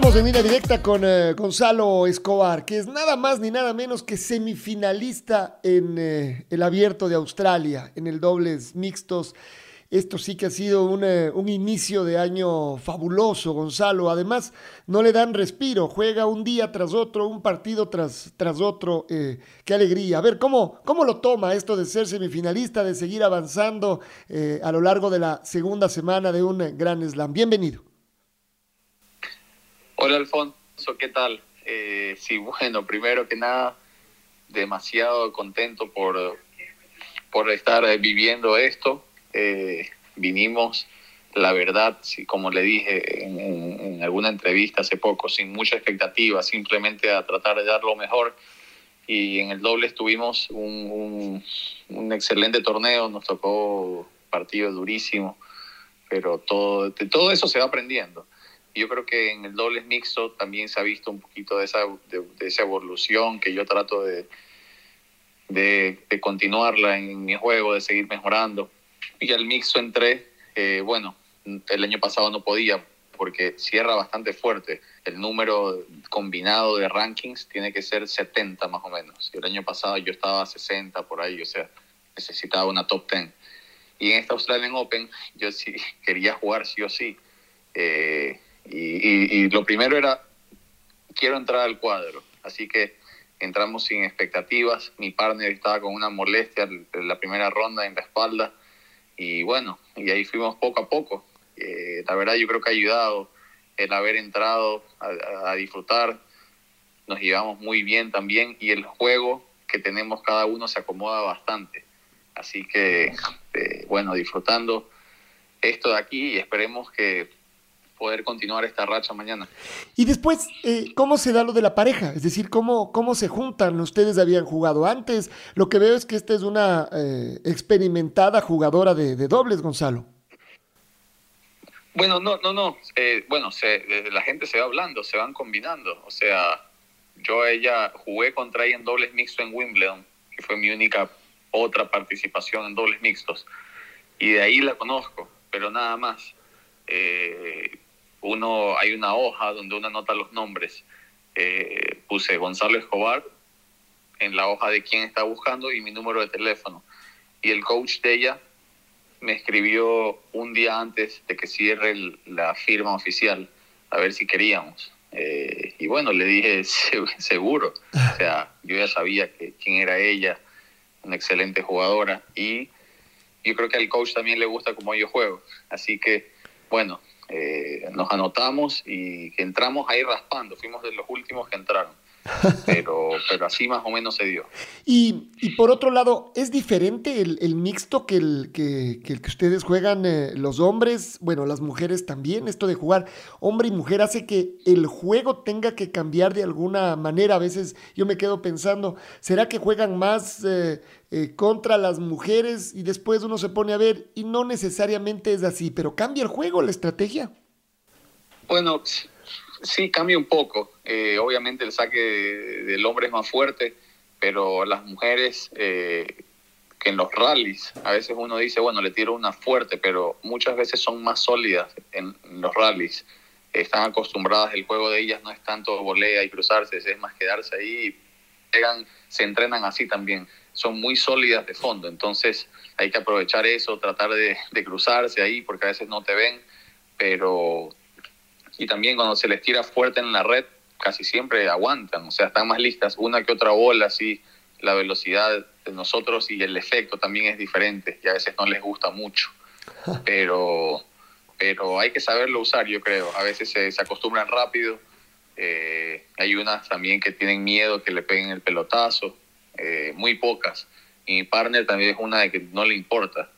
Estamos en línea directa con eh, Gonzalo Escobar, que es nada más ni nada menos que semifinalista en eh, el abierto de Australia, en el dobles mixtos. Esto sí que ha sido un, eh, un, inicio de año fabuloso, Gonzalo. Además, no le dan respiro, juega un día tras otro, un partido tras, tras otro. qué alegría. A ver, ¿cómo, ¿cómo lo toma esto de ser semifinalista, de seguir avanzando a lo largo de la segunda semana de un gran slam? Bienvenido. Hola Alfonso, ¿qué tal? Eh, sí, bueno, primero que nada, demasiado contento por, por estar viviendo esto. Eh, vinimos, la verdad, sí, como le dije en, alguna entrevista hace poco, sin mucha expectativa, simplemente a tratar de dar lo mejor. Y en el doble estuvimos un, un, excelente torneo, nos tocó partido durísimo, pero todo, todo eso se va aprendiendo yo creo que en el dobles mixto también se ha visto un poquito de esa, de, esa evolución que yo trato de, de, continuarla en mi juego, de seguir mejorando. Y al mixto entré, eh, bueno, el año pasado no podía porque cierra bastante fuerte. El número combinado de rankings tiene que ser 70 más o menos. Y el año pasado yo estaba a 60 por ahí, o sea, necesitaba una top 10. Y en esta Australian Open yo sí quería jugar sí o sí. Eh, y, lo primero era, quiero entrar al cuadro. Así que entramos sin expectativas. Mi partner estaba con una molestia en la primera ronda en la espalda. Y bueno, y ahí fuimos poco a poco. Eh, la verdad yo creo que ha ayudado el haber entrado a, disfrutar. Nos llevamos muy bien también y el juego que tenemos cada uno se acomoda bastante. Así que, eh, bueno, disfrutando esto de aquí y esperemos que poder continuar esta racha mañana. Y después, eh, ¿cómo se da lo de la pareja? Es decir, ¿cómo, cómo se juntan? Ustedes habían jugado antes. Lo que veo es que esta es una eh, experimentada jugadora de, dobles, Gonzalo. Bueno, no, no, no. Eh, bueno, se, la gente se va hablando, se van combinando. O sea, yo ella jugué contra ella en dobles mixtos en Wimbledon, que fue mi única otra participación en dobles mixtos. Y de ahí la conozco, pero nada más. Eh, uno hay una hoja donde uno anota los nombres. Eh, puse Gonzalo Escobar en la hoja de quién está buscando y mi número de teléfono. Y el coach de ella me escribió un día antes de que cierre la firma oficial a ver si queríamos. Eh, y bueno, le dije seguro. O sea, yo ya sabía que, quién era ella, una excelente jugadora. Y yo creo que al coach también le gusta como yo juego. Así que, bueno, eh, nos anotamos y entramos ahí raspando, fuimos de los últimos que entraron. Pero, pero así más o menos se dio. Y, y por otro lado, ¿es diferente el, el mixto que el que, que, el que ustedes juegan eh, los hombres? Bueno, las mujeres también. Esto de jugar hombre y mujer hace que el juego tenga que cambiar de alguna manera. A veces yo me quedo pensando, ¿será que juegan más eh, contra las mujeres? Y después uno se pone a ver y no necesariamente es así, pero cambia el juego, la estrategia. Bueno, Sí, cambia un poco. Eh, obviamente el saque del hombre es más fuerte, pero las mujeres eh, que en los rallies, a veces uno dice, bueno, le tiro una fuerte, pero muchas veces son más sólidas en, los rallies. Están acostumbradas, el juego de ellas no es tanto volea y cruzarse, es más quedarse ahí y se entrenan así también. Son muy sólidas de fondo, entonces hay que aprovechar eso, tratar de, de cruzarse ahí, porque a veces no te ven, pero y también cuando se les tira fuerte en la red, casi siempre aguantan, o sea, están más listas, una que otra bola, así, la velocidad de nosotros y el efecto también es diferente y a veces no les gusta mucho, pero, pero hay que saberlo usar, yo creo. A veces se, se acostumbran rápido. Eh, hay unas también que tienen miedo que le peguen el pelotazo, eh, muy pocas. Y mi partner también es una de que no le importa.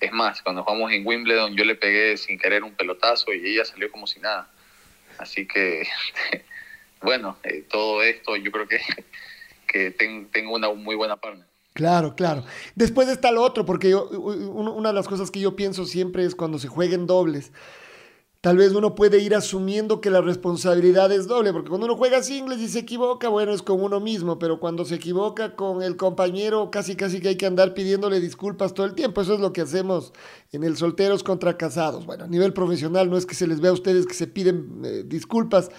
Es más, cuando jugamos en Wimbledon yo le pegué sin querer un pelotazo y ella salió como si nada. Así que, bueno, eh, todo esto yo creo que, que tengo una muy buena partner. Claro, claro. Después está lo otro, porque yo, una de las cosas que yo pienso siempre es cuando se jueguen dobles. Tal vez uno puede ir asumiendo que la responsabilidad es doble, porque cuando uno juega singles y se equivoca, bueno, es con uno mismo, pero cuando se equivoca con el compañero, casi casi que hay que andar pidiéndole disculpas todo el tiempo. Eso es lo que hacemos en el solteros contra casados. Bueno, a nivel profesional no es que se les vea a ustedes que se piden eh, disculpas,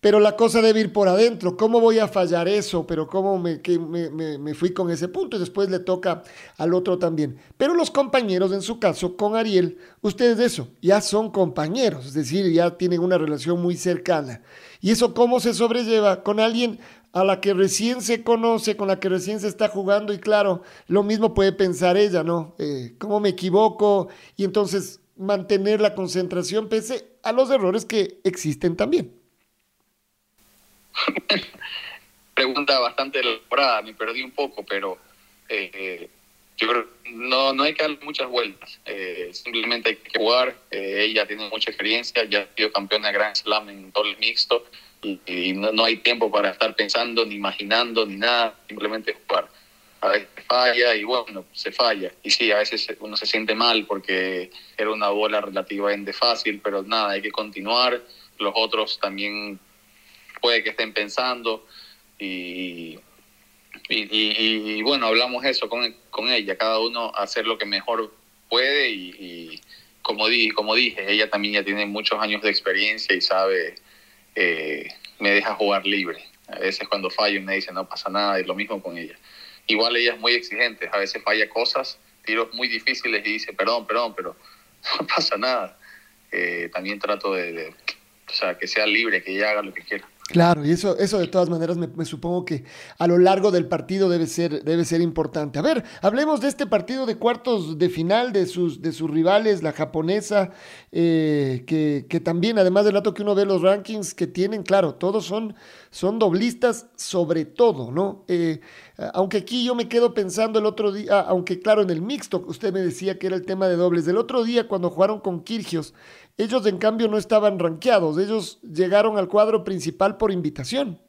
pero la cosa debe ir por adentro. ¿Cómo voy a fallar eso? Pero cómo me, que me, fui con ese punto y después le toca al otro también. Pero los compañeros, en su caso, con Ariel, ustedes de eso, ya son compañeros, es decir, ya tienen una relación muy cercana. ¿Y eso cómo se sobrelleva? Con alguien a la que recién se conoce, con la que recién se está jugando y claro, lo mismo puede pensar ella, ¿no? Eh, ¿Cómo me equivoco? Y entonces mantener la concentración pese a los errores que existen también. Pregunta bastante elaborada, me perdí un poco, pero eh, yo creo no, no hay que dar muchas vueltas. Eh, simplemente hay que jugar. Eh, ella tiene mucha experiencia, ya ha sido campeona de Grand Slam en el mixto y, no, no, hay tiempo para estar pensando, ni imaginando, ni nada. Simplemente jugar. A veces falla y bueno, se falla. Y sí, a veces uno se siente mal porque era una bola relativamente fácil, pero nada, hay que continuar. Los otros también puede que estén pensando y, bueno, hablamos eso con, con, ella, cada uno hacer lo que mejor puede y, como, di, como dije, ella también ya tiene muchos años de experiencia y sabe, eh, me deja jugar libre. A veces cuando fallo me dice no pasa nada y lo mismo con ella. Igual ella es muy exigente, a veces falla cosas, tiros muy difíciles y dice perdón, perdón, pero no pasa nada. Eh, también trato de, de, o sea, que sea libre, que ella haga lo que quiera. Claro, y eso, eso de todas maneras me, supongo que a lo largo del partido debe ser, debe ser importante. A ver, hablemos de este partido de cuartos de final de sus, de sus rivales, la japonesa, eh, que, que, también, además del dato que uno ve los rankings que tienen, claro, todos son, son doblistas sobre todo, ¿no? Eh, aunque aquí yo me quedo pensando el otro día, aunque claro, en el mixto, usted me decía que era el tema de dobles, del otro día cuando jugaron con Kirgios, ellos, en cambio, no estaban rankeados. Ellos llegaron al cuadro principal por invitación.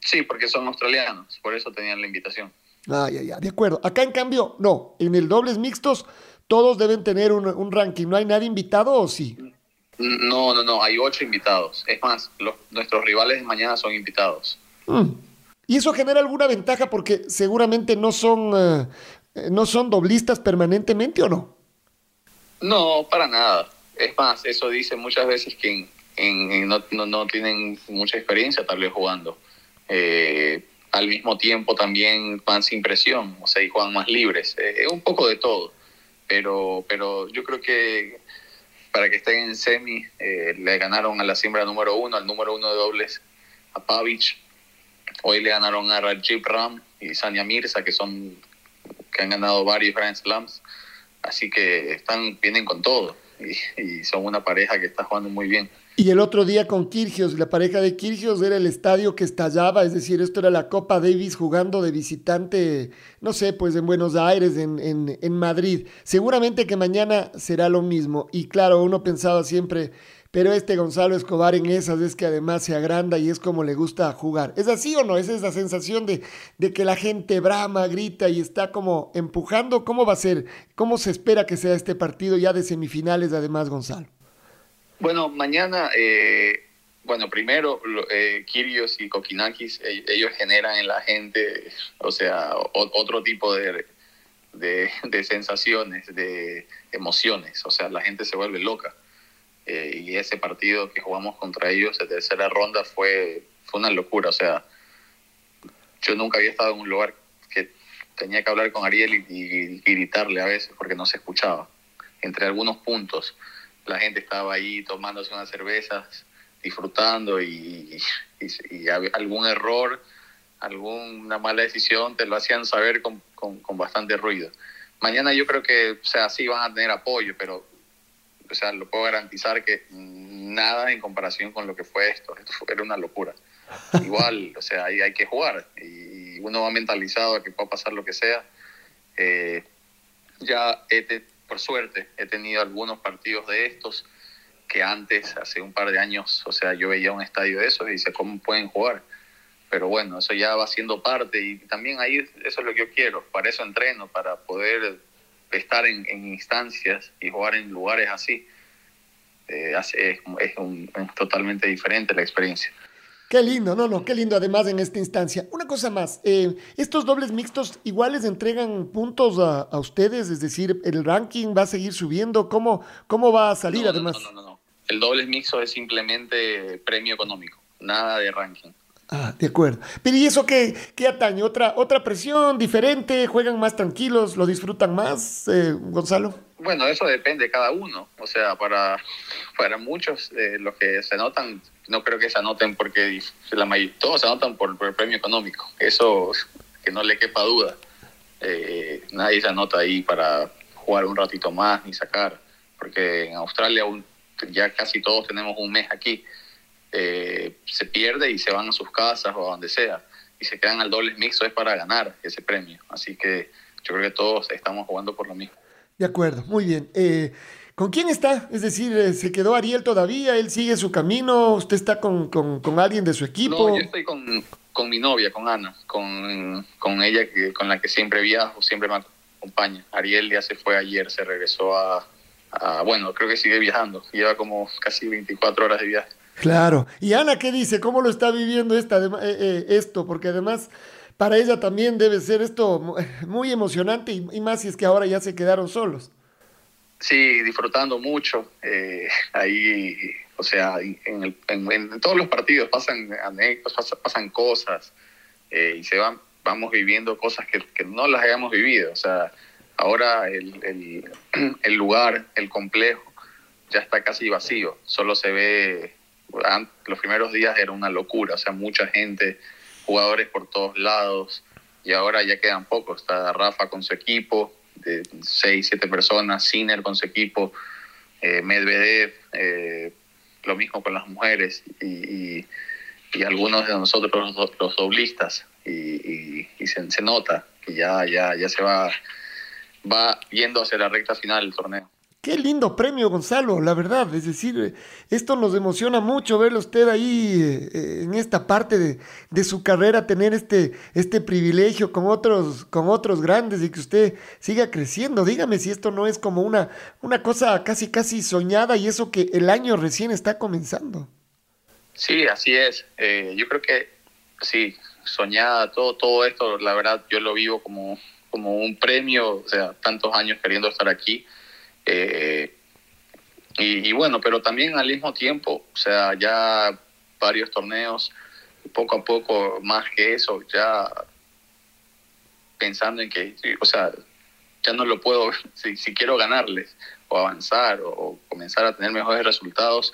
Sí, porque son australianos. Por eso tenían la invitación. Ah, ya, ya. De acuerdo. Acá, en cambio, no. En el dobles mixtos, todos deben tener un, ranking. ¿No hay nadie invitado o sí? No, no, no. Hay ocho invitados. Es más, nuestros rivales de mañana son invitados. Mm. ¿Y eso genera alguna ventaja porque seguramente no son, eh, no son doblistas permanentemente o no? No, para nada. Es más, eso dice muchas veces que no, no, tienen mucha experiencia tal vez jugando. Eh, al mismo tiempo también van sin presión, o sea, y juegan más libres. Eh, un poco de todo. Pero, pero yo creo que para que estén en semi, eh, le ganaron a la siembra número uno, al número uno de dobles, a Pavic. Hoy le ganaron a Rajiv Ram y Sanya Mirza, que son que han ganado varios Grand Slams. Así que están, vienen con todo y, son una pareja que está jugando muy bien. Y el otro día con Kirgios, la pareja de Kirgios era el estadio que estallaba, es decir, esto era la Copa Davis jugando de visitante, no sé, pues en Buenos Aires, en, en, en Madrid. Seguramente que mañana será lo mismo. Y claro, uno pensaba siempre, pero este Gonzalo Escobar en esas es que además se agranda y es como le gusta jugar. ¿Es así o no? ¿Es esa sensación de, de que la gente brama, grita y está como empujando? ¿Cómo va a ser? ¿Cómo se espera que sea este partido ya de semifinales además, Gonzalo? Bueno, mañana, eh, bueno, primero, eh, Kirios y Kokinakis, e, ellos generan en la gente, o sea, otro tipo de, de sensaciones, de emociones, o sea, la gente se vuelve loca. Eh, y ese partido que jugamos contra ellos de tercera ronda fue, fue una locura. O sea, yo nunca había estado en un lugar que tenía que hablar con Ariel y, gritarle a veces porque no se escuchaba. Entre algunos puntos, la gente estaba ahí tomándose unas cervezas, disfrutando y, y, algún error, alguna mala decisión te lo hacían saber con, con, con bastante ruido. Mañana yo creo que, o sea, sí van a tener apoyo, pero o sea, lo puedo garantizar que nada en comparación con lo que fue esto. Esto era una locura. Igual, o sea, hay, hay que jugar y uno va mentalizado a que pueda pasar lo que sea. Eh, ya, por suerte, he tenido algunos partidos de estos que antes, hace un par de años, o sea, yo veía un estadio de esos y decía, ¿cómo pueden jugar? Pero bueno, eso ya va siendo parte y también ahí eso es lo que yo quiero, para eso entreno, para poder estar en, instancias y jugar en lugares así. Eh, es, totalmente diferente la experiencia. Qué lindo, no, no, qué lindo además en esta instancia. Una cosa más, eh, ¿estos dobles mixtos iguales entregan puntos a, ustedes? Es decir, ¿el ranking va a seguir subiendo? ¿Cómo, cómo va a salir además? No, no, no, no, El dobles mixto es simplemente premio económico, nada de ranking. Ah, de acuerdo. Pero ¿y eso qué, qué atañe? ¿Otra, ¿Otra presión diferente? ¿Juegan más tranquilos? ¿Lo disfrutan más, eh, Gonzalo? Bueno, eso depende de cada uno. O sea, para, para muchos, eh, los que se anotan, no creo que se anoten porque la mayoría, todos se anotan por, el premio económico. Eso que no le quepa duda. Eh, nadie se anota ahí para jugar un ratito más ni sacar, porque en Australia ya casi todos tenemos un mes aquí eh, se pierde y se van a sus casas o a donde sea y se quedan al doble mixto es para ganar ese premio. Así que yo creo que todos estamos jugando por lo mismo. De acuerdo, muy bien. Eh, ¿Con quién está? Es decir, eh, ¿se quedó Ariel todavía? ¿Él sigue su camino? ¿Usted está con, con, con alguien de su equipo? No, yo estoy con, con mi novia, con Ana, con, con, ella que, con la que siempre viajo, siempre me acompaña. Ariel ya se fue ayer, se regresó a, a, bueno, creo que sigue viajando, lleva como casi 24 horas de viaje. Claro. Y Ana, ¿qué dice? ¿Cómo lo está viviendo esta, eh, eh, esto? Porque además para ella también debe ser esto muy emocionante y, más si es que ahora ya se quedaron solos. Sí, disfrutando mucho. Eh, ahí, o sea, en, en, todos los partidos pasan anécdotas, pasan, cosas y se van, vamos viviendo cosas que, que, no las hayamos vivido. O sea, ahora el, el, el lugar, el complejo, ya está casi vacío. Solo se ve los primeros días era una locura, o sea, mucha gente, jugadores por todos lados, y ahora ya quedan pocos. Está Rafa con su equipo, de seis, siete personas, Sinner con su equipo, eh, Medvedev, eh, lo mismo con las mujeres, y, algunos de nosotros los, doblistas, y, se, se, nota que ya, ya, ya se va, va yendo hacia la recta final del torneo. Qué lindo premio, Gonzalo, la verdad. Es decir, esto nos emociona mucho verlo usted ahí eh, en esta parte de, su carrera, tener este, este privilegio con otros, con otros grandes y que usted siga creciendo. Dígame si esto no es como una, una cosa casi, casi soñada y eso que el año recién está comenzando. Sí, así es. Eh, yo creo que sí, soñada, todo, todo esto, la verdad, yo lo vivo como, como un premio, o sea, tantos años queriendo estar aquí eh, y, bueno, pero también al mismo tiempo, o sea, ya varios torneos, poco a poco más que eso, ya pensando en que, o sea, ya no lo puedo, si, quiero ganarles o avanzar o, comenzar a tener mejores resultados,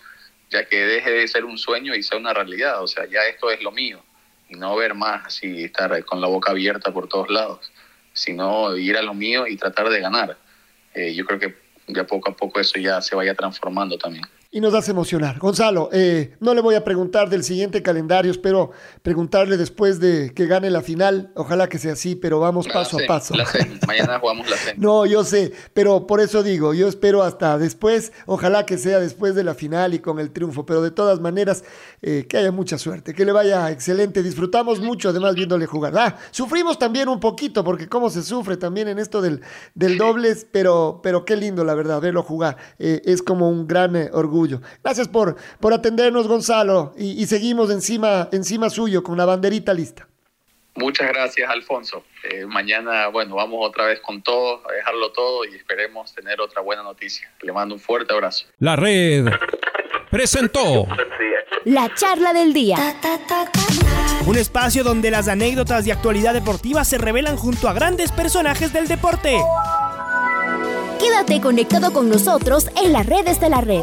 ya que deje de ser un sueño y sea una realidad, o sea, ya esto es lo mío y no ver más así, estar con la boca abierta por todos lados, sino ir a lo mío y tratar de ganar. Eh, yo creo que ya poco a poco eso ya se vaya transformando también y nos hace emocionar. Gonzalo, eh, no le voy a preguntar del siguiente calendario, espero preguntarle después de que gane la final. Ojalá que sea así, pero vamos paso a paso. Mañana jugamos la C. no, yo sé, pero por eso digo, yo espero hasta después, ojalá que sea después de la final y con el triunfo, pero de todas maneras, eh, que haya mucha suerte, que le vaya excelente. Disfrutamos mucho, además, viéndole jugar. Ah, sufrimos también un poquito, porque cómo se sufre también en esto del, del dobles, pero, pero qué lindo, la verdad, verlo jugar. Eh, es como un gran orgullo Gracias por, por atendernos, Gonzalo, y, seguimos encima, encima suyo con la banderita lista. Muchas gracias, Alfonso. Eh, mañana, bueno, vamos otra vez con todo, a dejarlo todo y esperemos tener otra buena noticia. Le mando un fuerte abrazo. La red presentó la charla del día. Un espacio donde las anécdotas de actualidad deportiva se revelan junto a grandes personajes del deporte. Quédate conectado con nosotros en las redes de la red.